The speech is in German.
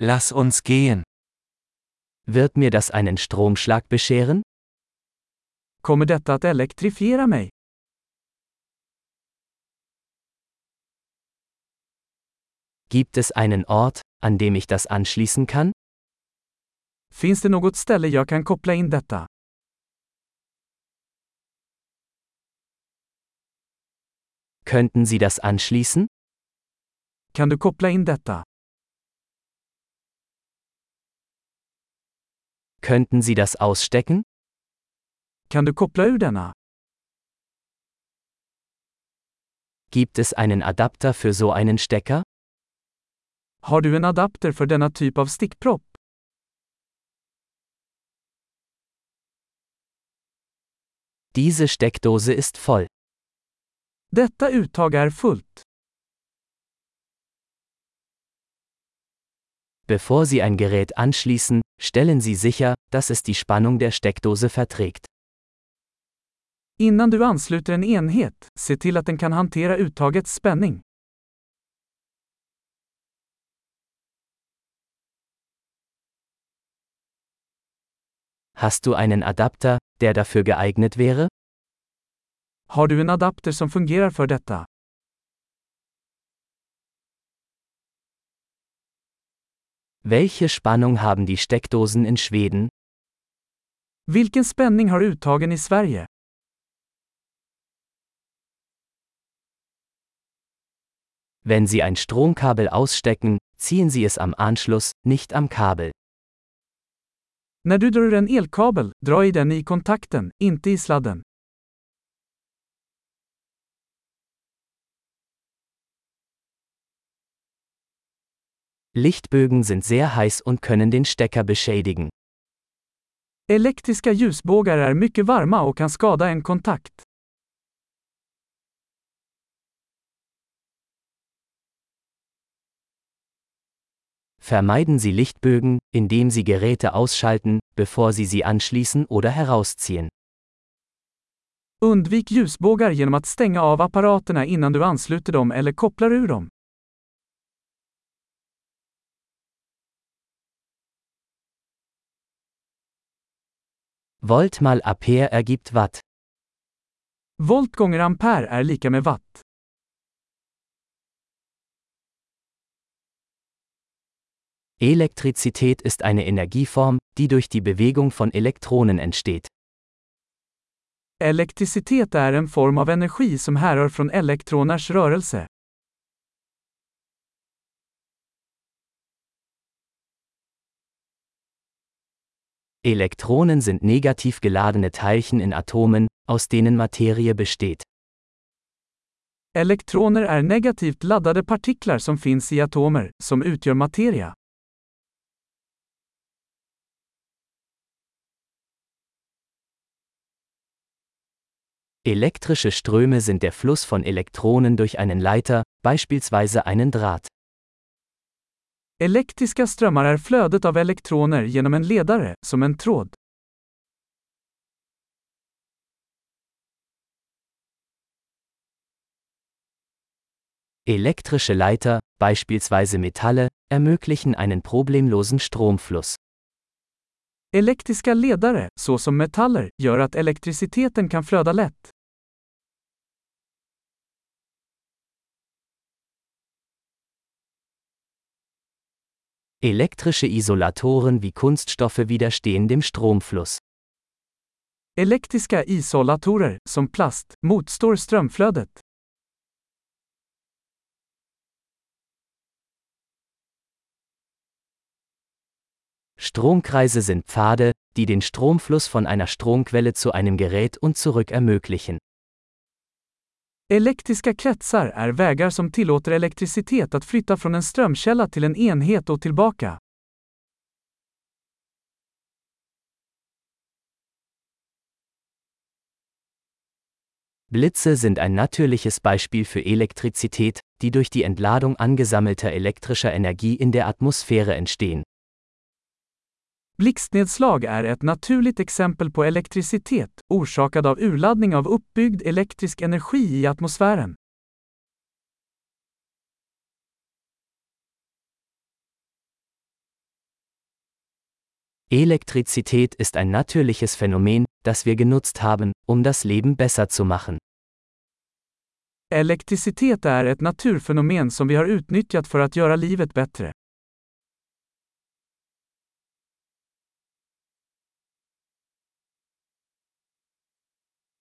Lass uns gehen. Wird mir das einen Stromschlag bescheren? Kommer detta att elektrifiera mig? Gibt es einen Ort, an dem ich das anschließen kann? Finns det något ställe jag kan koppla in detta? Könnten Sie das anschließen? Kan du koppla in detta? Könnten Sie das ausstecken? Kan du koppla ur denna? Gibt es einen Adapter für so einen Stecker? Har du en adapter för denna typ av stickpropp? Diese Steckdose ist voll. Detta uttag är fullt. Bevor Sie ein Gerät anschließen, stellen Sie sicher, dass es die Spannung der Steckdose verträgt. Innan du ansluter en enhet, se till att den kan hantera uttagets spänning. Hast du einen Adapter, der dafür geeignet wäre? Har du en adapter som fungerar för detta? Welche Spannung haben die Steckdosen in Schweden? Vilken spänning har uttagen i Sverige? Wenn Sie ein Stromkabel ausstecken, ziehen Sie es am Anschluss, nicht am Kabel. När du drar ur en elkabel, dra i den i kontakten, inte i sladden. Lichtbögen sind sehr heiß und können den Stecker beschädigen. Elektriska ljusbågar är mycket varma och kan skada en kontakt. Vermeiden Sie Lichtbögen, indem Sie Geräte ausschalten, bevor Sie sie anschließen oder herausziehen. Undvik ljusbågar genom att stänga av apparaterna innan du ansluter dem eller kopplar ur dem. Volt mal Ampere ergibt Watt. Volt gånger ampere är lika med watt. Elektrizität ist eine Energieform, die durch die Bewegung von Elektronen entsteht. Elektricitet är en form av energi som härrör från elektroners rörelse. Elektronen sind negativ geladene Teilchen in Atomen, aus denen Materie besteht. Elektroner är negativt laddade partiklar som finns i atomer, som utgör materia. Elektrische Ströme sind der Fluss von Elektronen durch einen Leiter, beispielsweise einen Draht. Elektriska strömmar är flödet av elektroner genom en ledare, som en tråd. Elektrische Leiter, beispielsweise Metalle, ermöglichen einen problemlosen Stromfluss. Elektriska ledare, såsom metaller, gör att elektriciteten kan flöda lätt. Elektrische Isolatoren wie Kunststoffe widerstehen dem Stromfluss. Elektriska isolatorer, som plast, motstår strömflödet. Stromkreise sind Pfade, die den Stromfluss von einer Stromquelle zu einem Gerät und zurück ermöglichen. Elektriska kretsar är vägar som tillåter elektricitet att flytta från en strömkälla till en enhet och tillbaka. Blitze sind ein natürliches Beispiel für Elektrizität, die durch die Entladung angesammelter elektrischer Energie in der Atmosphäre entstehen. Blixtnedslag är ett naturligt exempel på elektricitet, orsakad av urladdning av uppbyggd elektrisk energi i atmosfären. Elektrizität ist ein natürliches Phänomen, das wir genutzt haben, um das Leben besser zu machen. Elektricitet är ett naturfenomen som vi har utnyttjat för att göra livet bättre.